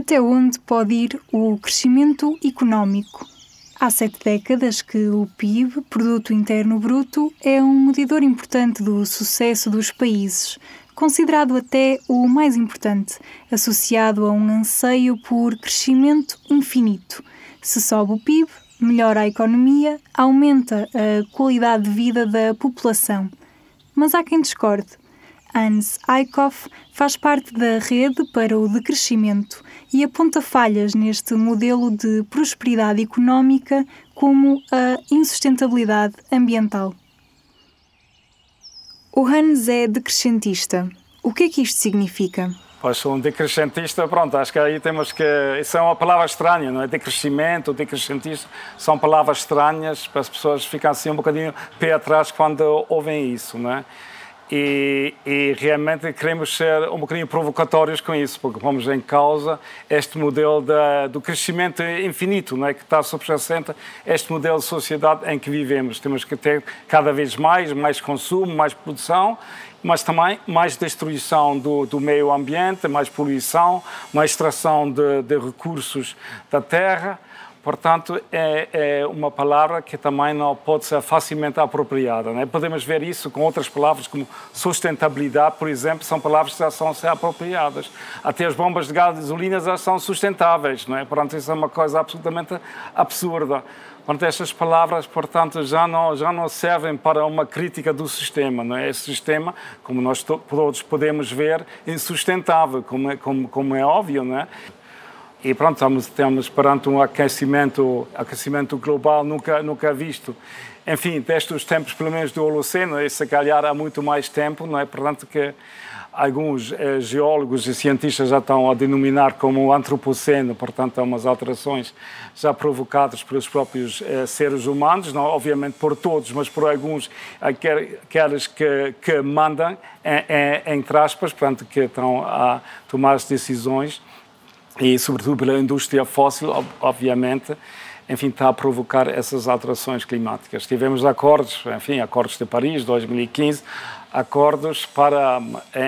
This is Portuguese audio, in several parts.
Até onde pode ir o crescimento económico? Há sete décadas que o PIB, Produto Interno Bruto, é um medidor importante do sucesso dos países, considerado até o mais importante, associado a um anseio por crescimento infinito. Se sobe o PIB, melhora a economia, aumenta a qualidade de vida da população. Mas há quem discorde. Hans Eickhoff faz parte da rede para o decrescimento e aponta falhas neste modelo de prosperidade económica como a insustentabilidade ambiental. O Hans é decrescentista. O que é que isto significa? Pois um decrescentista, pronto, acho que aí temos que. Isso é uma palavra estranha, não é? Decrescimento, decrescentista, são palavras estranhas para as pessoas ficarem assim um bocadinho pé atrás quando ouvem isso, não é? E, e, realmente queremos ser um bocadinho provocatórios com isso, porque vamos em causa este modelo do crescimento infinito, não é? que está subjacente este modelo de sociedade em que vivemos. Temos que ter cada vez mais, mais consumo, mais produção, mas também mais destruição do, do meio ambiente, mais poluição, mais extração de, de recursos da terra Portanto, é, é, uma palavra que também não pode ser facilmente apropriada. Né? Podemos ver isso com outras palavras, como sustentabilidade, por exemplo, são palavras que já são ser apropriadas. Até as bombas de gasolina já são sustentáveis. Não é? Portanto, isso é uma coisa absolutamente absurda. Portanto, estas palavras, portanto, já não, já não servem para uma crítica do sistema. Não é? Esse sistema, como nós todos podemos ver, é insustentável, como é, como, como é óbvio. Não é? E pronto, estamos, estamos perante um aquecimento, aquecimento global nunca, nunca visto. Enfim, desde os tempos, pelo menos, do Holoceno, e se calhar há muito mais tempo, não é? Portanto, que alguns eh, geólogos e cientistas já estão a denominar como antropoceno, portanto, há umas alterações já provocadas pelos próprios eh, seres humanos, não obviamente por todos, mas por alguns, aqueles que, que mandam, em, em, entre aspas, portanto, que estão a tomar as decisões e, sobretudo, pela indústria fóssil, obviamente, enfim, está a provocar essas alterações climáticas. Tivemos acordos, enfim, acordos de Paris, 2015, acordos para,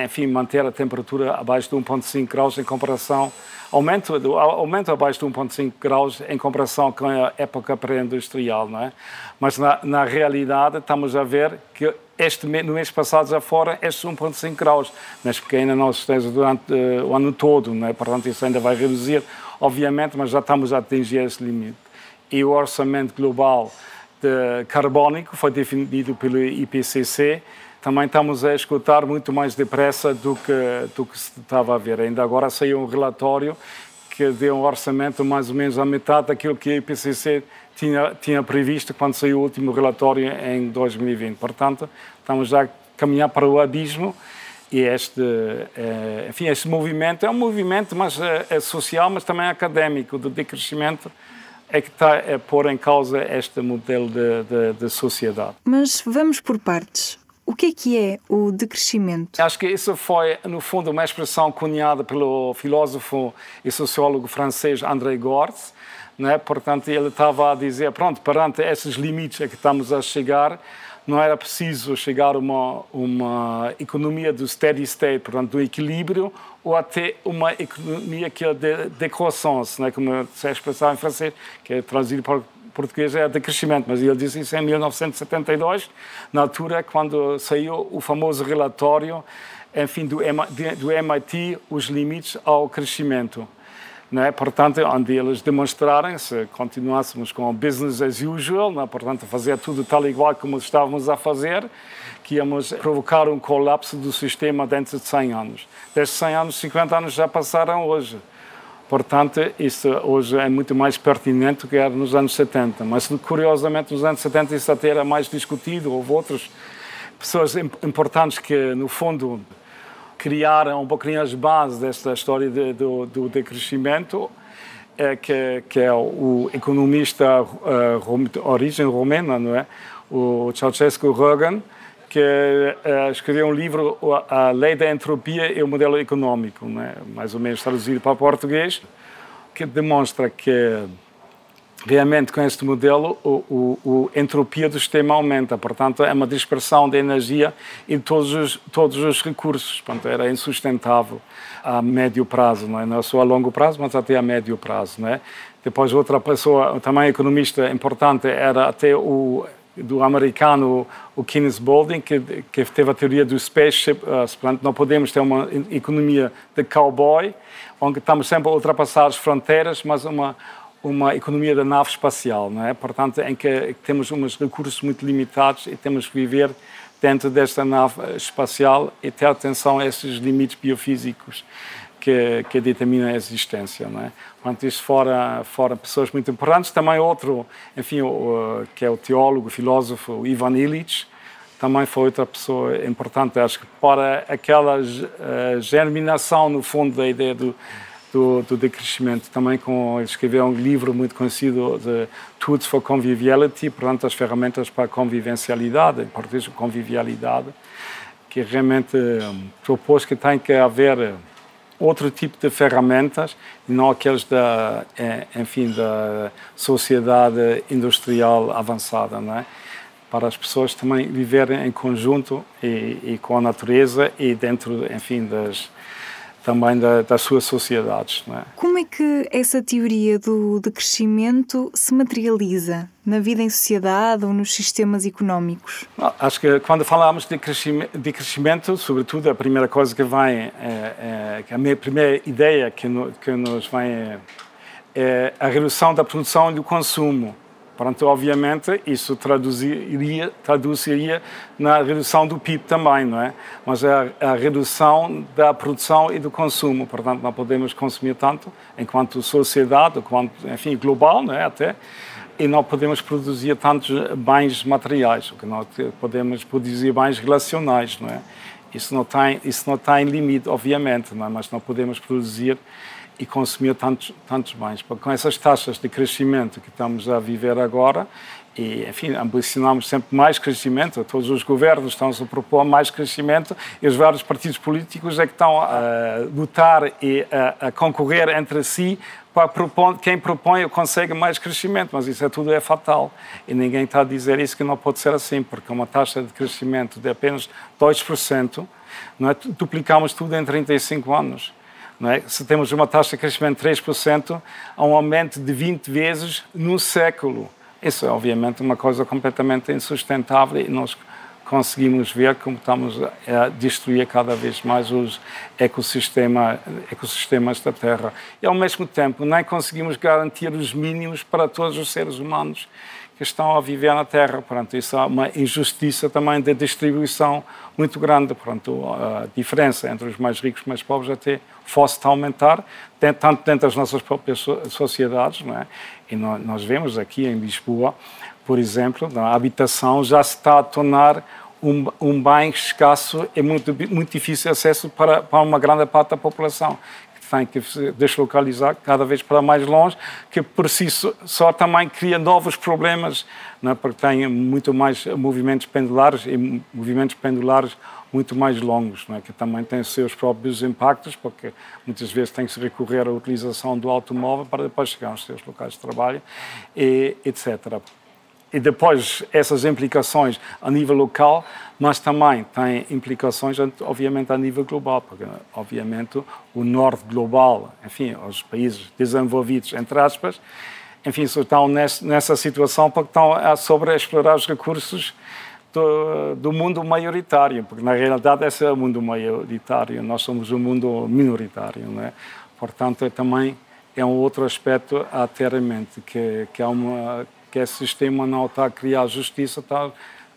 enfim, manter a temperatura abaixo de 1,5 graus em comparação, aumento, aumento abaixo de 1,5 graus em comparação com a época pré-industrial, não é? Mas, na, na realidade, estamos a ver que este, no mês passado já foram estes 1,5 graus, mas que ainda não esteja durante uh, o ano todo, né? portanto isso ainda vai reduzir, obviamente, mas já estamos a atingir esse limite. E o orçamento global de carbónico foi definido pelo IPCC, também estamos a escutar muito mais depressa do que, do que se estava a ver. Ainda agora saiu um relatório que deu um orçamento mais ou menos à metade daquilo que a IPCC tinha, tinha previsto quando saiu o último relatório em 2020. Portanto, estamos já a caminhar para o abismo e este, é, enfim, este movimento é um movimento mas é, é social, mas também académico, de decrescimento, é que está a pôr em causa este modelo de, de, de sociedade. Mas vamos por partes. O que é que é o decrescimento? Acho que isso foi, no fundo, uma expressão cunhada pelo filósofo e sociólogo francês André Gortz, né? Portanto, ele estava a dizer, pronto, perante esses limites a que estamos a chegar, não era preciso chegar a uma, uma economia do steady state, portanto, do equilíbrio, ou até uma economia que é de decroissance, né? como se expressar em francês, que é traduzido para português é de crescimento, mas ele disse isso em 1972, na altura quando saiu o famoso relatório, enfim, do MIT, os limites ao crescimento. Né? Portanto, onde eles demonstrarem, se continuássemos com o business as usual, né? portanto, fazer tudo tal igual como estávamos a fazer, que íamos provocar um colapso do sistema dentro de 100 anos. Desde 100 anos, 50 anos já passaram hoje. Portanto, isso hoje é muito mais pertinente que era nos anos 70. Mas, curiosamente, nos anos 70 isso até era mais discutido. Houve outras pessoas importantes que, no fundo, criaram um pouquinho as bases desta história de, do, do decrescimento, é, que, que, é o economista uh, origem romena, não é? o Ceausescu Rogan, que uh, escreveu um livro, A Lei da Entropia e o Modelo Econômico, é? mais ou menos traduzido para português, que demonstra que realmente com este modelo o, o, entropia do sistema aumenta, portanto é uma dispersão de energia em todos os, todos os recursos, portanto era insustentável a médio prazo, não é? não é só a longo prazo, mas até a médio prazo. É? Depois outra pessoa, também economista importante, era até o do americano o Keynes Boulding, que, que teve a teoria do spaceship, uh, portanto não podemos ter uma economia de cowboy, onde estamos sempre a ultrapassar as fronteiras, mas uma uma economia da nave espacial, não é? Portanto, em que temos uns recursos muito limitados e temos que viver dentro desta nave espacial e ter atenção a esses limites biofísicos que, que determinam a existência, não é? Portanto, isso fora, fora pessoas muito importantes. Também outro, enfim, o, que é o teólogo, o filósofo Ivan Illich, também foi outra pessoa importante, acho que para aquela uh, germinação, no fundo, da ideia do do, do decrescimento. Também com, ele escreveu um livro muito conhecido de Tools for Conviviality, portanto, as ferramentas para a convivencialidade, em português, convivialidade, que realmente um, propôs que tem que haver outro tipo de ferramentas não aqueles da, eh, enfim, da sociedade industrial avançada, não é? Para as pessoas também viverem em conjunto e, e com a natureza e dentro, enfim, das, também da, das suas sociedades. É? Como é que essa teoria do, de crescimento se materializa na vida em sociedade ou nos sistemas económicos? Acho que quando falamos de crescimento, de crescimento sobretudo, a primeira coisa que vem, é, é, a minha primeira ideia que, no, que nos vem é, é a redução da produção e do consumo. Portanto, obviamente, isso traduziria, traduziria na redução do PIB também, não é? Mas é a, a, redução da produção e do consumo. Portanto, não podemos consumir tanto enquanto sociedade, enquanto, enfim, global, não é? Até, e não podemos produzir tantos bens materiais, o que não podemos produzir bens relacionais, não é? Isso não tem, isso não tem limite, obviamente, não é? Mas não podemos produzir e consumir tantos, tantos bens. Com essas taxas de crescimento que estamos a viver agora, e, enfim, ambicionamos sempre mais crescimento, todos os governos estão a propor mais crescimento e os vários partidos políticos é que estão a lutar e a, a concorrer entre si para propor, quem propõe consegue mais crescimento, mas isso é tudo é fatal. E ninguém está a dizer isso que não pode ser assim, porque uma taxa de crescimento de apenas 2%, não é, duplicamos tudo em 35 anos. É? Se temos uma taxa de crescimento de 3%, há um aumento de 20 vezes no século. Isso é, obviamente, uma coisa completamente insustentável e nós conseguimos ver como estamos a destruir cada vez mais os ecossistema, ecossistemas da Terra. E, ao mesmo tempo, nem conseguimos garantir os mínimos para todos os seres humanos que estão a viver na Terra. Portanto, isso é uma injustiça também de distribuição muito grande. Portanto, a diferença entre os mais ricos e os mais pobres até fosse a aumentar, tanto dentro das nossas próprias sociedades, não é? E nós vemos aqui em Lisboa, por exemplo, a habitação já se está a tornar um, um bem escasso e muito, muito difícil acesso para, para uma grande parte da população tem que deslocalizar cada vez para mais longe, que por si só também cria novos problemas, é? porque tem muito mais movimentos pendulares e movimentos pendulares muito mais longos, é? que também têm seus próprios impactos, porque muitas vezes tem que se recorrer à utilização do automóvel para depois chegar aos seus locais de trabalho, e, etc e depois essas implicações a nível local, mas também tem implicações, obviamente, a nível global, porque, obviamente, o norte global, enfim, os países desenvolvidos, entre aspas, enfim, estão nessa situação porque estão a sobreexplorar os recursos do, do, mundo maioritário, porque na realidade esse é o mundo maioritário, nós somos um mundo minoritário, não é? Portanto, também é um outro aspecto a ter em mente, que, que há uma que esse sistema não está a criar justiça, está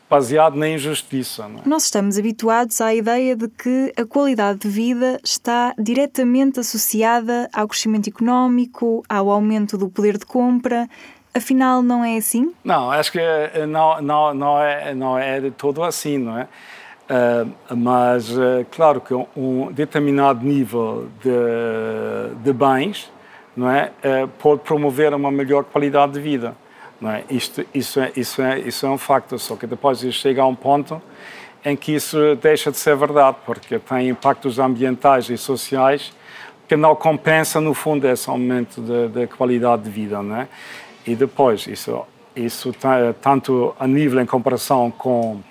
baseado na injustiça. É? Nós estamos habituados à ideia de que a qualidade de vida está diretamente associada ao crescimento económico, ao aumento do poder de compra. Afinal, não é assim? Não, acho que eh, não, não, não, é, não é de todo assim, não é? Uh, mas, uh, claro que um determinado nível de, de bens não é, uh, pode promover uma melhor qualidade de vida. É? Isto, isso, é, isso, é, isso é um facto, só que depois chega a um ponto em que isso deixa de ser verdade, porque tem impactos ambientais e sociais que não compensa, no fundo, esse aumento da qualidade de vida. Não é? E depois, isso, isso tanto a nível em comparação com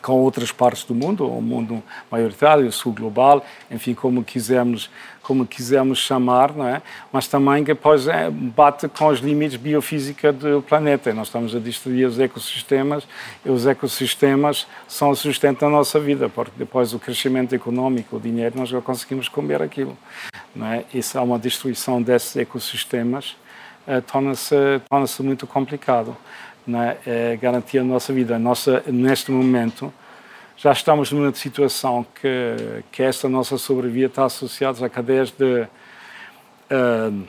com outras partes do mundo, o mundo maioritário, o sul global, enfim, como quisermos, como quisermos chamar, não é? Mas também depois é, bate com os limites biofísica do planeta. Nós estamos a destruir os ecossistemas e os ecossistemas são o sustento da nossa vida, porque depois o crescimento econômico, o dinheiro, nós já conseguimos comer aquilo, não é? Isso é uma destruição desses ecossistemas, eh, torna-se torna muito complicado né, é garantir a nossa vida. Nossa, neste momento, já estamos numa situação que, que esta nossa sobrevida está associada a cadeias de, uh,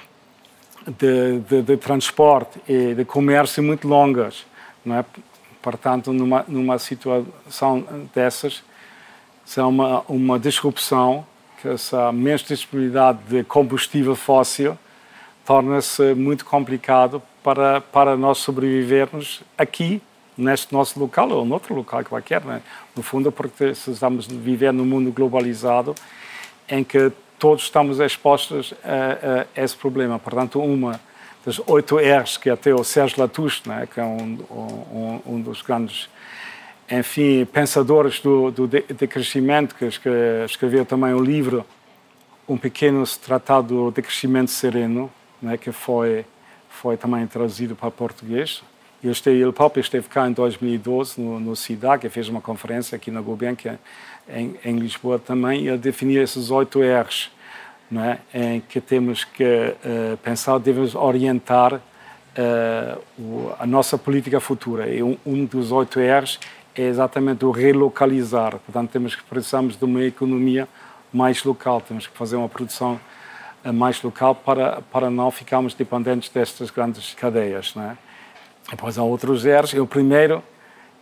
de, de, de, transporte e de comércio muito longas. Não é? Portanto, numa, numa situação dessas, se há uma, uma disrupção, que essa menos disponibilidade de combustível fóssil, torna-se muito complicado para, para nós sobrevivermos aqui, neste nosso local ou noutro local qualquer. Né? No fundo, porque estamos viver num mundo globalizado em que todos estamos expostos a, a esse problema. Portanto, uma das oito R's que até o Sérgio Latouche, né, que é um, um, um dos grandes enfim, pensadores do, do decrescimento, que escreveu também um livro, um pequeno tratado de crescimento sereno, né, que foi foi também traduzido para português. Eu esteve, ele próprio esteve cá em 2012 no, no CIDAC, fez uma conferência aqui na Gulbenkian, em, em Lisboa também, e ele definiu esses oito R's, não é? em que temos que uh, pensar, devemos orientar uh, o, a nossa política futura. E um, um dos oito R's é exatamente o relocalizar. Portanto, temos que precisamos de uma economia mais local, temos que fazer uma produção mais local para, para não ficarmos dependentes destas grandes cadeias. Não é? Depois há outros R's. E o primeiro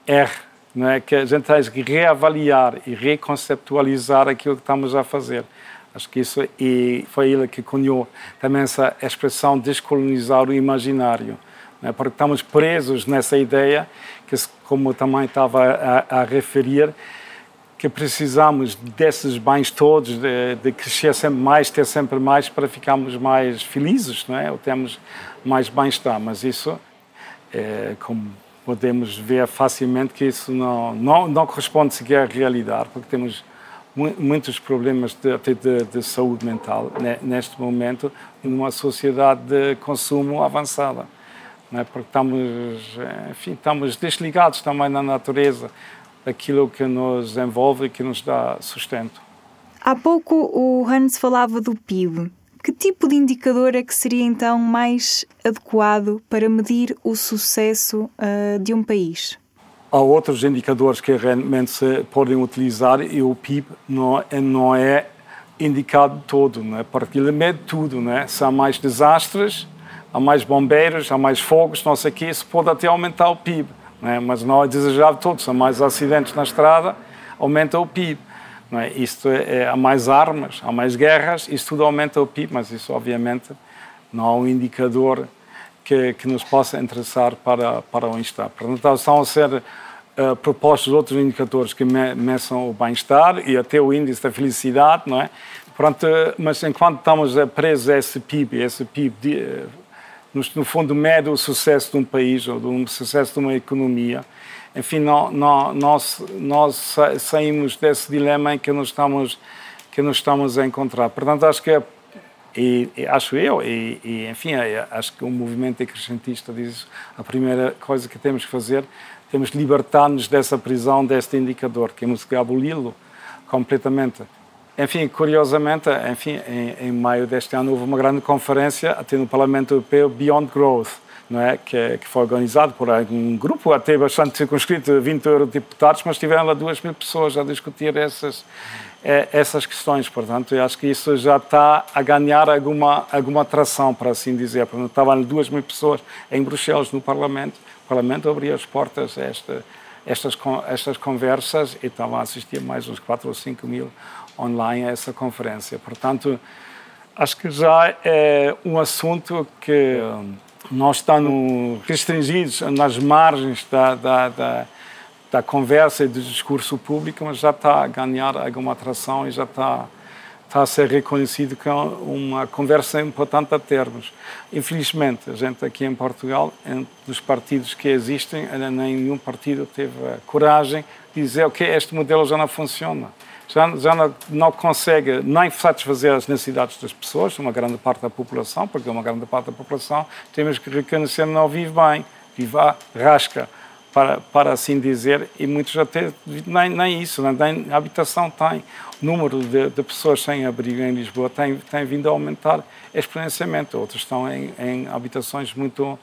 R, não é? que a gente tem que reavaliar e reconceptualizar aquilo que estamos a fazer. Acho que isso e foi ele que cunhou também essa expressão descolonizar o imaginário. É? Porque estamos presos nessa ideia, que como também estava a, a referir, que precisamos desses bens todos, de, de, crescer sempre mais, ter sempre mais para ficarmos mais felizes, não é? Ou temos mais bem-estar. Mas isso, é, como podemos ver facilmente, que isso não, não, não corresponde sequer à realidade, porque temos muitos problemas de, de, de saúde mental neste momento numa sociedade de consumo avançada. Não é? Porque estamos, enfim, estamos desligados também na natureza aquilo que nos envolve e que nos dá sustento. Há pouco o Hans falava do PIB. Que tipo de indicador é que seria então mais adequado para medir o sucesso uh, de um país? Há outros indicadores que realmente se podem utilizar e o PIB não, é, não é indicado todo, não é? porque ele mede tudo. Não é? Se há mais desastres, há mais bombeiros, há mais fogos, não sei o que, isso pode até aumentar o PIB é? mas não é desejável todos. São mais acidentes na estrada, aumenta o PIB. Não é? Isto é, é, há mais armas, há mais guerras, isso tudo aumenta o PIB, mas isso obviamente não há um indicador que, que nos possa interessar para, para o bem-estar. Portanto, estão a ser uh, propostos outros indicadores que me, meçam o bem-estar e até o índice da felicidade, não é? Pronto, mas enquanto estamos presos a esse PIB, esse PIB de, no fundo, mede o sucesso de um país ou o sucesso de uma economia. Enfim, não, não, nós, nós saímos desse dilema em que nos estamos, que nos estamos a encontrar. Portanto, acho que é, e, e, acho eu, e, e enfim, é, acho que o movimento decrescentista diz a primeira coisa que temos que fazer, temos libertar-nos dessa prisão, deste indicador, temos que aboli-lo completamente. Enfim, curiosamente, enfim, em, em, maio deste ano houve uma grande conferência até no Parlamento Europeu Beyond Growth, não é? que, que foi organizado por um grupo até bastante circunscrito, 20 eurodeputados, mas tiveram lá duas mil pessoas a discutir essas, é, essas questões. Portanto, eu acho que isso já está a ganhar alguma, alguma atração, para assim dizer. Portanto, estavam duas mil pessoas em Bruxelas, no Parlamento. O Parlamento abriu as portas a esta, estas, estas conversas e estavam a assistir mais uns 4 ou 5 mil online a essa conferência. Portanto, acho que já é um assunto que não estamos restringidos nas margens da, da, da, da, conversa e do discurso público, mas já está a ganhar alguma atração e já está está a ser reconhecido como uma conversa importante a termos. Infelizmente, a gente aqui em Portugal, entre os partidos que existem, nenhum partido teve a coragem de dizer que okay, este modelo já não funciona. Já, já não, consegue nem satisfazer as necessidades das pessoas, uma grande parte da população, porque uma grande parte da população, temos que reconhecer, não vive bem, vive à rasca para, para assim dizer, e muitos até nem, nem isso, nem habitação tem. O número de, de, pessoas sem abrigo em Lisboa tem, tem vindo a aumentar exponencialmente. Outros estão em, em habitações muito,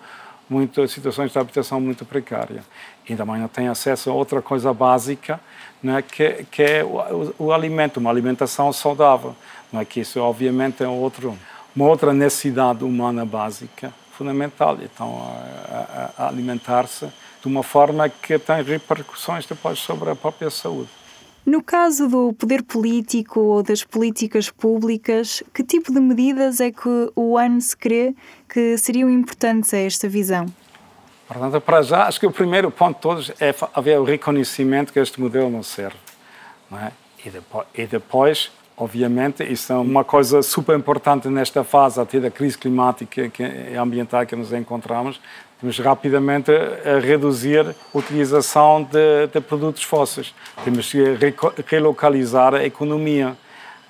muito, situações de habitação muito precária. E também não têm acesso a outra coisa básica, né, que, que é o, o, alimento, uma alimentação saudável. Não é que isso, obviamente, é outro, uma outra necessidade humana básica fundamental. Então, a alimentar-se de uma forma que tem repercussões depois sobre a própria saúde. No caso do poder político ou das políticas públicas, que tipo de medidas é que o ANS crê que seriam importantes a esta visão? Portanto, para já, acho que o primeiro ponto de todos é haver o reconhecimento que este modelo não serve. Não é? e, depois, e depois, obviamente, isso é uma coisa super importante nesta fase até da crise climática e ambiental que nos encontramos, temos rapidamente a reduzir a utilização de, de produtos fósseis. Temos que relocalizar a economia.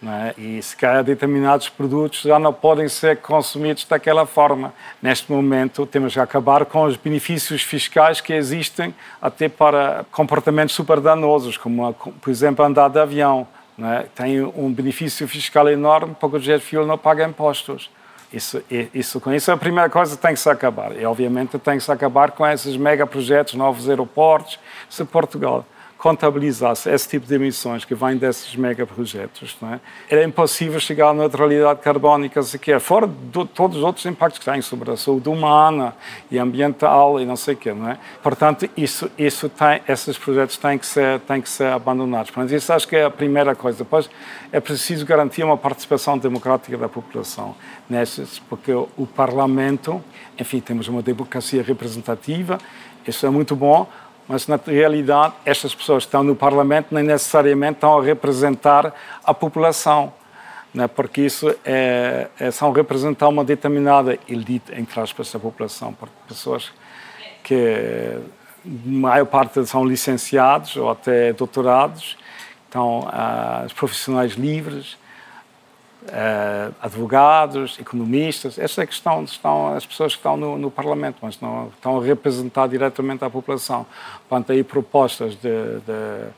É? E se calhar determinados produtos já não podem ser consumidos daquela forma. Neste momento, temos que acabar com os benefícios fiscais que existem até para comportamentos super danosos, como, por exemplo, andar de avião. É? Tem um benefício fiscal enorme porque o jet fuel não paga impostos. Isso, isso, com isso, a primeira coisa tem que se acabar. E, obviamente, tem que se acabar com esses megaprojetos, novos aeroportos. Se Portugal contabilizasse esse tipo de emissões que vêm desses megaprojetos, não é? era impossível chegar à neutralidade carbónica sequer, fora de todos os outros impactos que têm sobre a saúde humana e ambiental e não sei o quê, não é? Portanto, isso, isso tem, esses projetos têm que ser, têm que ser abandonados. Portanto, isso acho que é a primeira coisa. Depois, é preciso garantir uma participação democrática da população nesses, porque o Parlamento, enfim, temos uma democracia representativa, isso é muito bom, mas na realidade estas pessoas que estão no Parlamento nem necessariamente estão a representar a população, né? porque isso é, é, são representar uma determinada elite, entre aspas, da população, porque pessoas que maior parte são licenciados ou até doutorados, então os profissionais livres, uh, advogados, economistas, essas é que estão, estão as pessoas que estão no, no, Parlamento, mas não estão a representar diretamente a população. Portanto, aí propostas de, de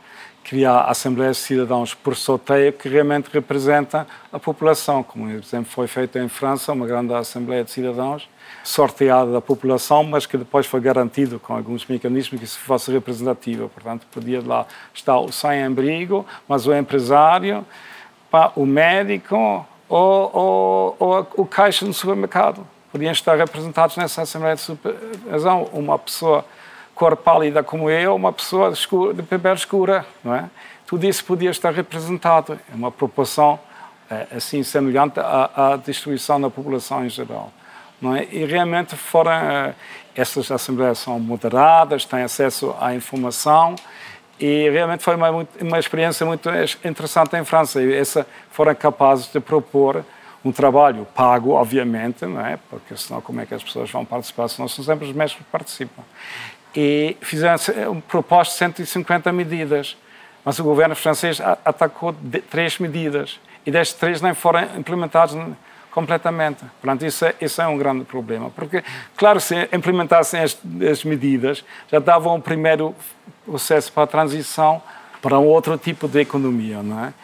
criar assembleias de cidadãos por sorteio que realmente representa a população, como, por exemplo, foi feito em França, uma grande assembleia de cidadãos, sorteada da população, mas que depois foi garantido com alguns mecanismos que isso fosse representativa. Portanto, podia lá estar o sem-abrigo, mas o empresário, o médico ou, ou, ou, o caixa no supermercado. Podiam estar representados nessa Assembleia de Supervisão. Uma pessoa cor pálida como eu, uma pessoa de, pele escura, não é? Tudo isso podia estar representado. É uma proporção assim semelhante à, à, distribuição da população em geral. É? E realmente foram, essas assembleias são moderadas, têm acesso à informação e realmente foi uma, uma experiência muito interessante em França. E essa foram capazes de propor um trabalho pago, obviamente, não é? Porque senão como é que as pessoas vão participar se não são sempre os mesmos que participam? E fizeram um proposto de 150 medidas, mas o governo francês atacou três medidas e destas três nem foram implementadas completamente. Portanto, isso é, isso é um grande problema. Porque, claro, se implementassem as, as medidas, já davam um primeiro processo para a transição para um outro tipo de economia, não é?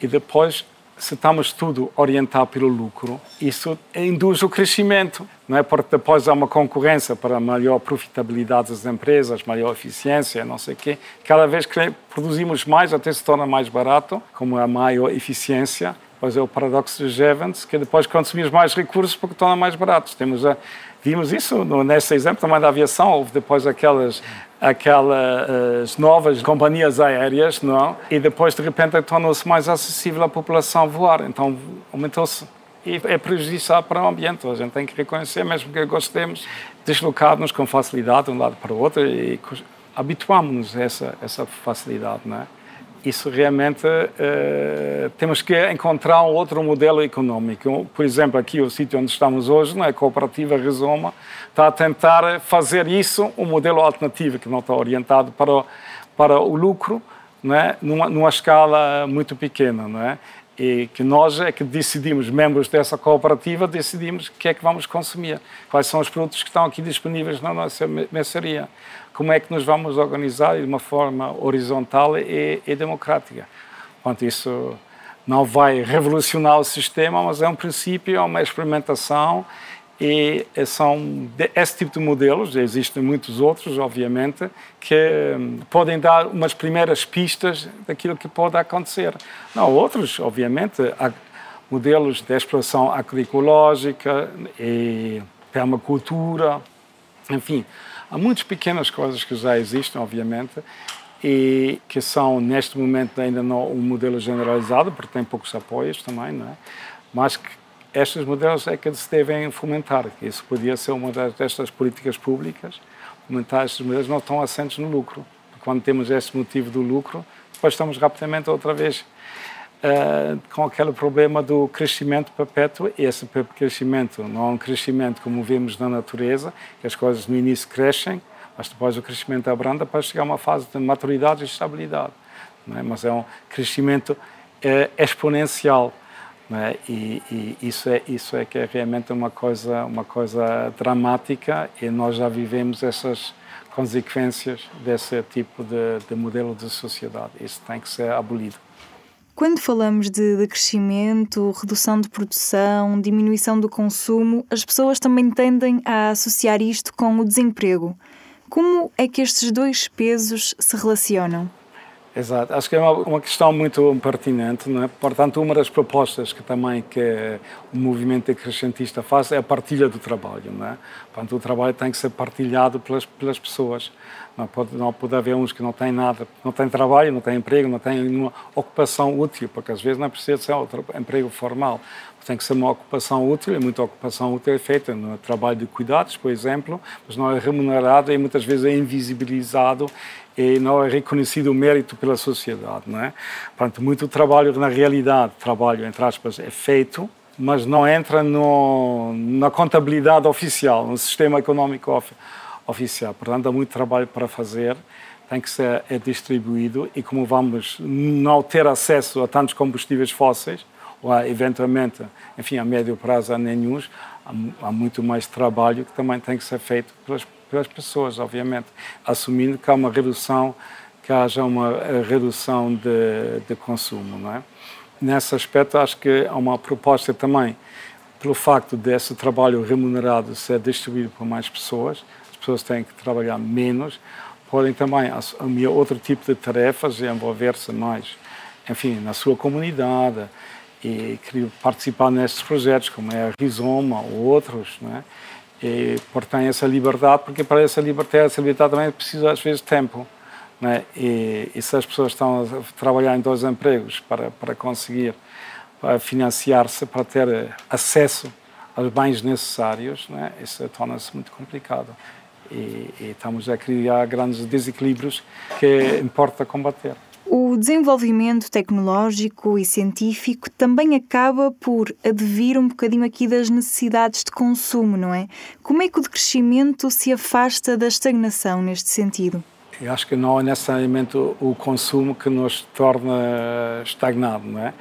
E depois, se estamos tudo orientado pelo lucro, isso induz o crescimento, não é? Porque depois há uma concorrência para maior profitabilidade das empresas, maior eficiência, não sei o quê. Cada vez que produzimos mais, até se torna mais barato, como a maior eficiência, Pois é o paradoxo de Jevons, que depois consumimos mais recursos porque torna mais baratos. Temos a, vimos isso no, nesse exemplo também da aviação, houve depois aquelas, aquelas novas companhias aéreas, não? e depois de repente tornou-se mais acessível à população voar, então aumentou-se. E é prejudicial para o ambiente, a gente tem que reconhecer, mesmo que gostemos, deslocar-nos com facilidade de um lado para o outro e habituamos-nos a essa, essa facilidade, não é? Isso realmente uh, temos que encontrar um outro modelo econômico. Por exemplo, aqui o sítio onde estamos hoje, é? a cooperativa Rizoma, está a tentar fazer isso um modelo alternativo que não está orientado para para o lucro, não é? numa, numa escala muito pequena, não é? E que nós é que decidimos, membros dessa cooperativa, decidimos o que é que vamos consumir, quais são os produtos que estão aqui disponíveis na nossa mercearia como é que nos vamos organizar de uma forma horizontal e, e democrática. Portanto, isso não vai revolucionar o sistema, mas é um princípio, é uma experimentação e são esse tipo de modelos, existem muitos outros, obviamente, que hum, podem dar umas primeiras pistas daquilo que pode acontecer. Não, outros, obviamente, há modelos de exploração agroecológica e permacultura, enfim, Há muitas pequenas coisas que já existem, obviamente, e que são, neste momento, ainda não um modelo generalizado, porque tem poucos apoios também, não é? mas que estes modelos é que se devem fomentar. Isso podia ser uma destas políticas públicas, fomentar estes modelos não estão assentes no lucro. Quando temos este motivo do lucro, depois estamos rapidamente outra vez uh, com aquele problema do crescimento perpétuo. Esse crescimento não é um crescimento como vemos na natureza, que as coisas no início crescem, mas depois o crescimento abranda para chegar a uma fase de maturidade e estabilidade. É? Mas é um crescimento é, exponencial. É? E, e, isso é isso é que é realmente uma coisa uma coisa dramática e nós já vivemos essas consequências desse tipo de, de modelo de sociedade. Isso tem que ser abolido. Quando falamos de, crescimento, redução de produção, diminuição do consumo, as pessoas também tendem a associar isto com o desemprego. Como é que estes dois pesos se relacionam? Exato, acho que é uma, uma questão muito pertinente, não é? Portanto, uma das propostas que também que o movimento crescentista faz é a partilha do trabalho, não é? Portanto, o trabalho tem que ser partilhado pelas, pelas pessoas. Não pode, não pode haver uns que não têm nada, não têm trabalho, não têm emprego, não têm nenhuma ocupação útil, porque às vezes não é preciso ser outro emprego formal. Tem que ser uma ocupação útil, e muita ocupação útil é feita no trabalho de cuidados, por exemplo, mas não é remunerado e muitas vezes é invisibilizado e não é reconhecido o mérito pela sociedade, não é? Portanto, muito trabalho, na realidade, trabalho, entre aspas, é feito, mas não entra no, na contabilidade oficial, no sistema económico oficial oficial. Portanto, há muito trabalho para fazer, tem que ser é distribuído e como vamos não ter acesso a tantos combustíveis fósseis, ou a, eventualmente, enfim, a médio prazo a nenhum, há, há, muito mais trabalho que também tem que ser feito pelas, pelas pessoas, obviamente, assumindo que há uma redução, que haja uma eh, redução de, de consumo, não é? Nesse aspecto, acho que há uma proposta também, pelo facto desse trabalho remunerado ser distribuído por mais pessoas, pessoas têm que trabalhar menos, podem também assumir outro tipo de tarefas e envolver-se mais, enfim, na sua comunidade e participar nestes projetos, como é a Rizoma ou outros, né? E portanto essa liberdade, porque para essa liberdade, essa liberdade também precisa às vezes de tempo, né? E, e se as pessoas estão a trabalhar em dois empregos para para conseguir financiar-se, para ter acesso aos bens necessários, né? Isso torna-se muito complicado e, e estamos a criar grandes desequilíbrios que importa combater. O desenvolvimento tecnológico e científico também acaba por advir um bocadinho aqui das necessidades de consumo, não é? Como é que o decrescimento se afasta da estagnação neste sentido? Eu acho que não é necessariamente o consumo que nos torna estagnado, não é?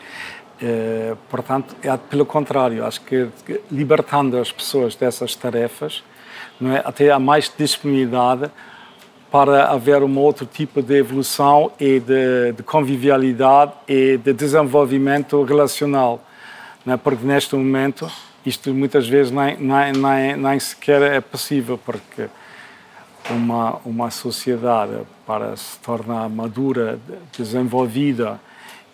é portanto, é pelo contrário, acho que libertando as pessoas dessas tarefas, é? até há mais disponibilidade para haver um outro tipo de evolução e de, de convivialidade e de desenvolvimento relacional. É? Porque neste momento isto muitas vezes nem, nem, nem, nem sequer é possível, porque uma, uma sociedade para se tornar madura, desenvolvida,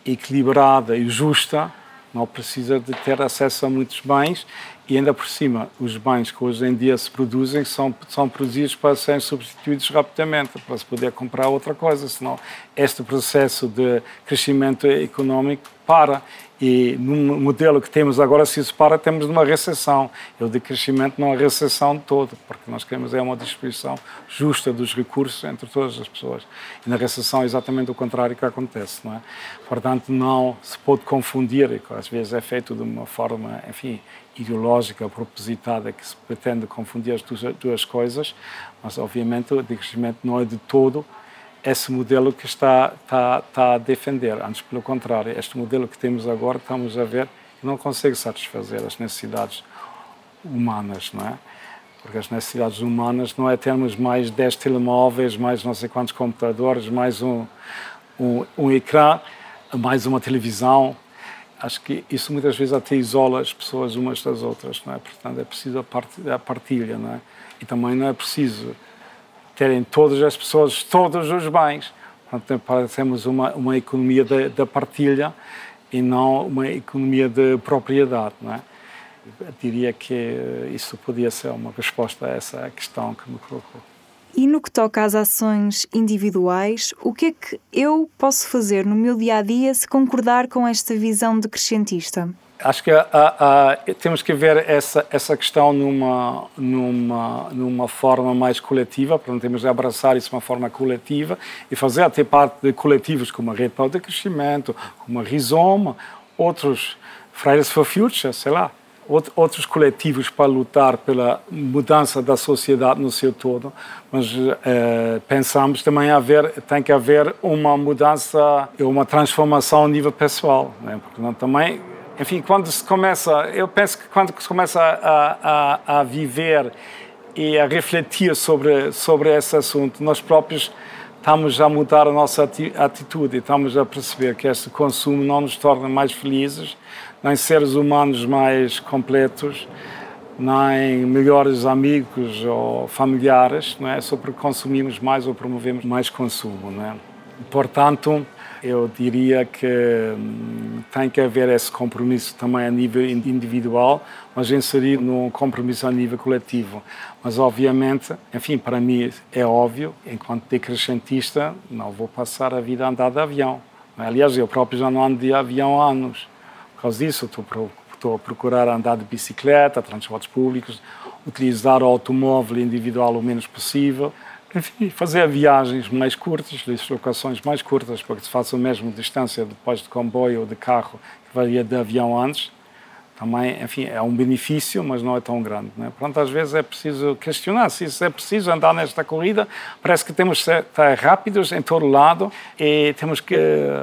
equilibrada e justa, não precisa de ter acesso a muitos bens e ainda por cima, os bens que hoje em dia se produzem são, são produzidos para serem substituídos rapidamente, para se poder comprar outra coisa, senão este processo de crescimento económico para. E no modelo que temos agora, se isso para, temos uma recessão. Eu de crescimento não a recessão todo, porque nós queremos é uma distribuição justa dos recursos entre todas as pessoas. E na recessão é exatamente o contrário que acontece, não é? Portanto, não se pode confundir, e às vezes é feito de uma forma, enfim, ideológica, propositada, que se pretende confundir as duas, duas coisas, mas obviamente o crescimento não é de todo esse modelo que está, está, está a defender. Antes, pelo contrário, este modelo que temos agora, estamos a ver não consegue satisfazer as necessidades humanas, não é? Porque as necessidades humanas não é termos mais 10 telemóveis, mais não sei quantos computadores, mais um, um, um ecrã, mais uma televisão. Acho que isso muitas vezes até isola as pessoas umas das outras, não é? Portanto, é preciso a partilha, não é? E também não é preciso terem todas as pessoas todos os bens. Portanto, temos uma, uma economia da partilha e não uma economia de propriedade. Não é? Eu diria que isso podia ser uma resposta a essa questão que me colocou. E no que toca às ações individuais, o que é que eu posso fazer no meu dia a dia se concordar com esta visão decrescentista? acho que temos que ver essa, essa questão numa, numa, numa forma mais coletiva, portanto, temos de abraçar isso de uma forma coletiva e fazer até parte de coletivos como a Rede para o Crescimento, como a Rizoma, outros Fridays for Future, sei lá, outros coletivos para lutar pela mudança da sociedade no seu todo, mas eh, pensamos também haver tem que haver uma mudança, uma transformação a nível pessoal, né? porque também enfim, quando se começa, eu penso que quando se começa a, a, a viver e a refletir sobre, sobre esse assunto, nós próprios estamos a mudar a nossa atitude e estamos a perceber que este consumo não nos torna mais felizes, nem seres humanos mais completos, nem melhores amigos ou familiares, não é? Só porque consumimos mais ou promovemos mais consumo, não é? Portanto, eu diria que hum, tem que haver esse compromisso também a nível individual, mas inserir num compromisso a nível coletivo. Mas, obviamente, enfim, para mim é óbvio, enquanto decrescentista, não vou passar a vida a andar de avião. Aliás, eu próprio já não ando de avião há anos. Por causa disso, estou, estou a procurar andar de bicicleta, transportes públicos, utilizar o automóvel individual o menos possível enfim, fazer viagens mais curtas, deslocações mais curtas, para que se faça a mesma distância depois de comboio ou de carro que varia de avião antes, também, enfim, é um benefício, mas não é tão grande. Né? Pronto, às vezes é preciso questionar se é preciso andar nesta corrida. Parece que temos que estar rápidos em todo lado e temos que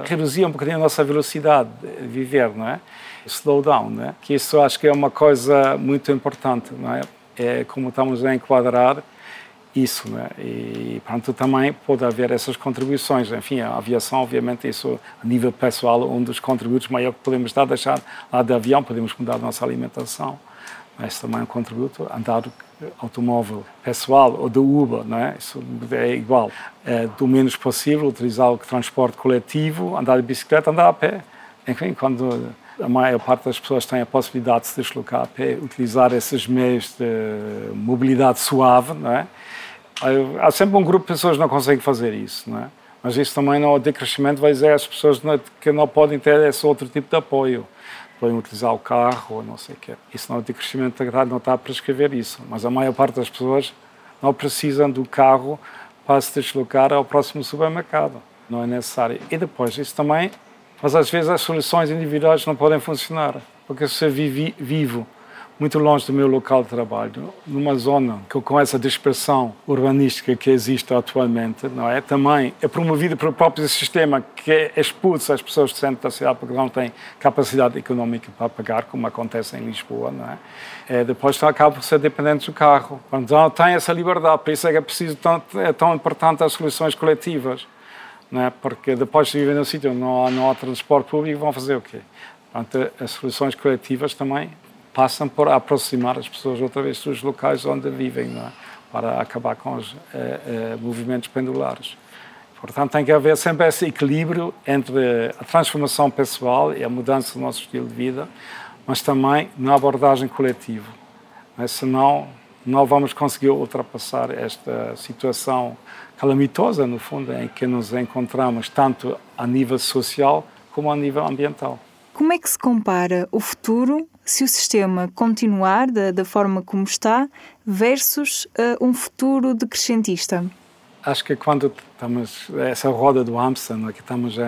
reduzir um bocadinho a nossa velocidade de viver, não é? Slow down, né? Que isso acho que é uma coisa muito importante, não é? É como estamos a enquadrar isso, né? E pronto, também pode haver essas contribuições. Enfim, a aviação, obviamente, isso a nível pessoal, um dos contributos maiores que podemos dar, deixar lá de avião, podemos mudar a nossa alimentação. Mas também é um contributo, andar automóvel pessoal ou do Uber, não é? Isso é igual. É, do menos possível, utilizar o transporte coletivo, andar de bicicleta, andar a pé. Enfim, quando a maior parte das pessoas tem a possibilidade de se deslocar a pé, utilizar esses meios de mobilidade suave, não é? Há sempre um grupo de pessoas que não conseguem fazer isso, não é? Mas isso também não é decrescimento, vai dizer às pessoas que não podem ter esse outro tipo de apoio. Podem utilizar o carro ou não sei o quê. Isso não é decrescimento, não está a prescrever isso. Mas a maior parte das pessoas não precisam do carro para se deslocar ao próximo supermercado. Não é necessário. E depois, isso também... Mas às vezes as soluções individuais não podem funcionar. Porque se eu vivo muito longe do meu local de trabalho, numa zona que com essa dispersão urbanística que existe atualmente, não é? Também é promovida pelo próprio sistema que expulsa as pessoas do centro da cidade porque não têm capacidade económica para pagar, como acontece em Lisboa, não é? é depois acabam ser dependentes do carro. Não têm essa liberdade, por isso é que é preciso tão, é tão importante as soluções coletivas, não é? Porque depois de viver num sítio onde não há, não há transporte público, vão fazer o quê? Portanto, as soluções coletivas também passam por aproximar as pessoas outra vez dos locais onde vivem, é? para acabar com os eh, eh, movimentos pendulares. Portanto, tem que haver sempre esse equilíbrio entre a transformação pessoal e a mudança do nosso estilo de vida, mas também na abordagem coletiva. Né? Senão, não vamos conseguir ultrapassar esta situação calamitosa, no fundo, em que nos encontramos tanto a nível social como a nível ambiental. Como é que se compara o futuro se o sistema continuar da, da forma como está versus uh, um futuro decrescentista? Acho que quando estamos, essa roda do hamster, é? que estamos a,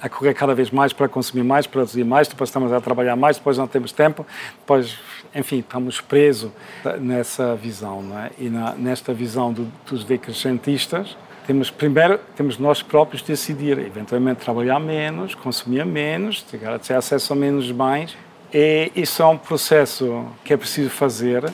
a, a, correr cada vez mais para consumir mais, produzir mais, depois estamos a trabalhar mais, depois não temos tempo, depois, enfim, estamos presos nessa visão. Não é? E na, nesta visão do, dos decrescentistas, temos primeiro temos nós próprios decidir, eventualmente trabalhar menos, consumir menos, ter acesso a menos bens. E isso é um processo que é preciso fazer.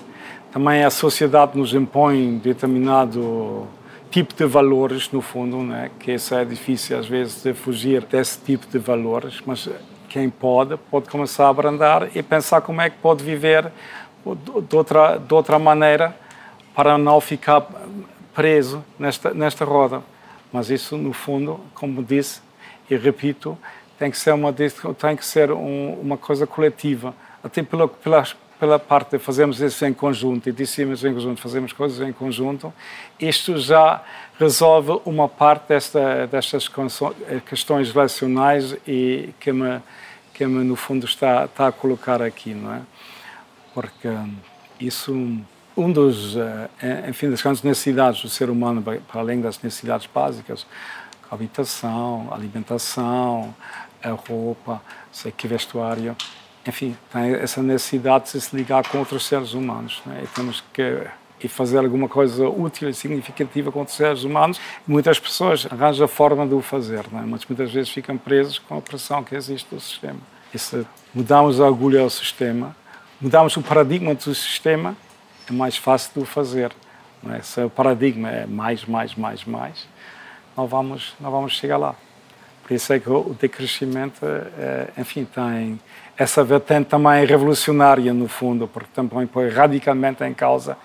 Também a sociedade nos impõe determinado tipo de valores, no fundo, né? que isso é difícil às vezes de fugir desse tipo de valores, mas quem pode, pode começar a abrandar e pensar como é que pode viver de outra, de outra maneira para não ficar preso nesta, nesta roda. Mas isso, no fundo, como disse e repito, tem que ser uma, tem que ser um, uma coisa coletiva, até pela, pela, pela parte de fazermos isso em conjunto, e dissemos em conjunto, fazemos coisas em conjunto, isto já resolve uma parte desta, destas questões relacionais e que me, que me no fundo está, está a colocar aqui, não é? Porque isso um dos, eh, enfim, das grandes necessidades do ser humano, para além das necessidades básicas, habitação, alimentação, a roupa, sei que vestuário, enfim, tem essa necessidade de se ligar com outros seres humanos, né? e temos que e fazer alguma coisa útil e significativa com outros seres humanos. Muitas pessoas arranjam a forma de o fazer, né? mas muitas vezes ficam presos com a pressão que existe do sistema. E se mudamos a agulha ao sistema, mudamos o paradigma do sistema, é mais fácil de o fazer. É? Se o paradigma é mais, mais, mais, mais, não vamos, não vamos chegar lá. Por isso é que o decrescimento, é, enfim, tem essa vertente também revolucionária, no fundo, porque também põe radicalmente em causa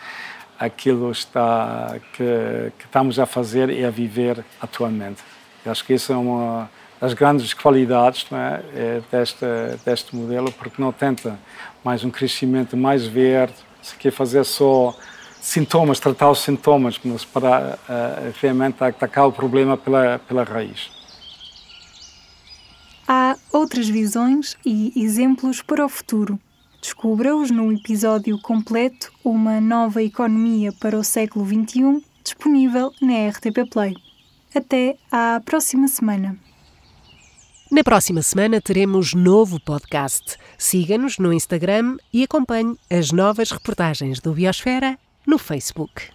aquilo está, que, que estamos a fazer e a viver atualmente. Eu acho que isso é uma das grandes qualidades é? É deste, deste modelo, porque não tenta mais um crescimento mais verde, se quer fazer só sintomas, tratar os sintomas, mas para uh, realmente atacar o problema pela, pela raiz. Há outras visões e exemplos para o futuro. Descubra-os no episódio completo Uma Nova Economia para o Século XXI, disponível na RTP Play. Até à próxima semana. Na próxima semana teremos novo podcast. Siga-nos no Instagram e acompanhe as novas reportagens do Biosfera no Facebook.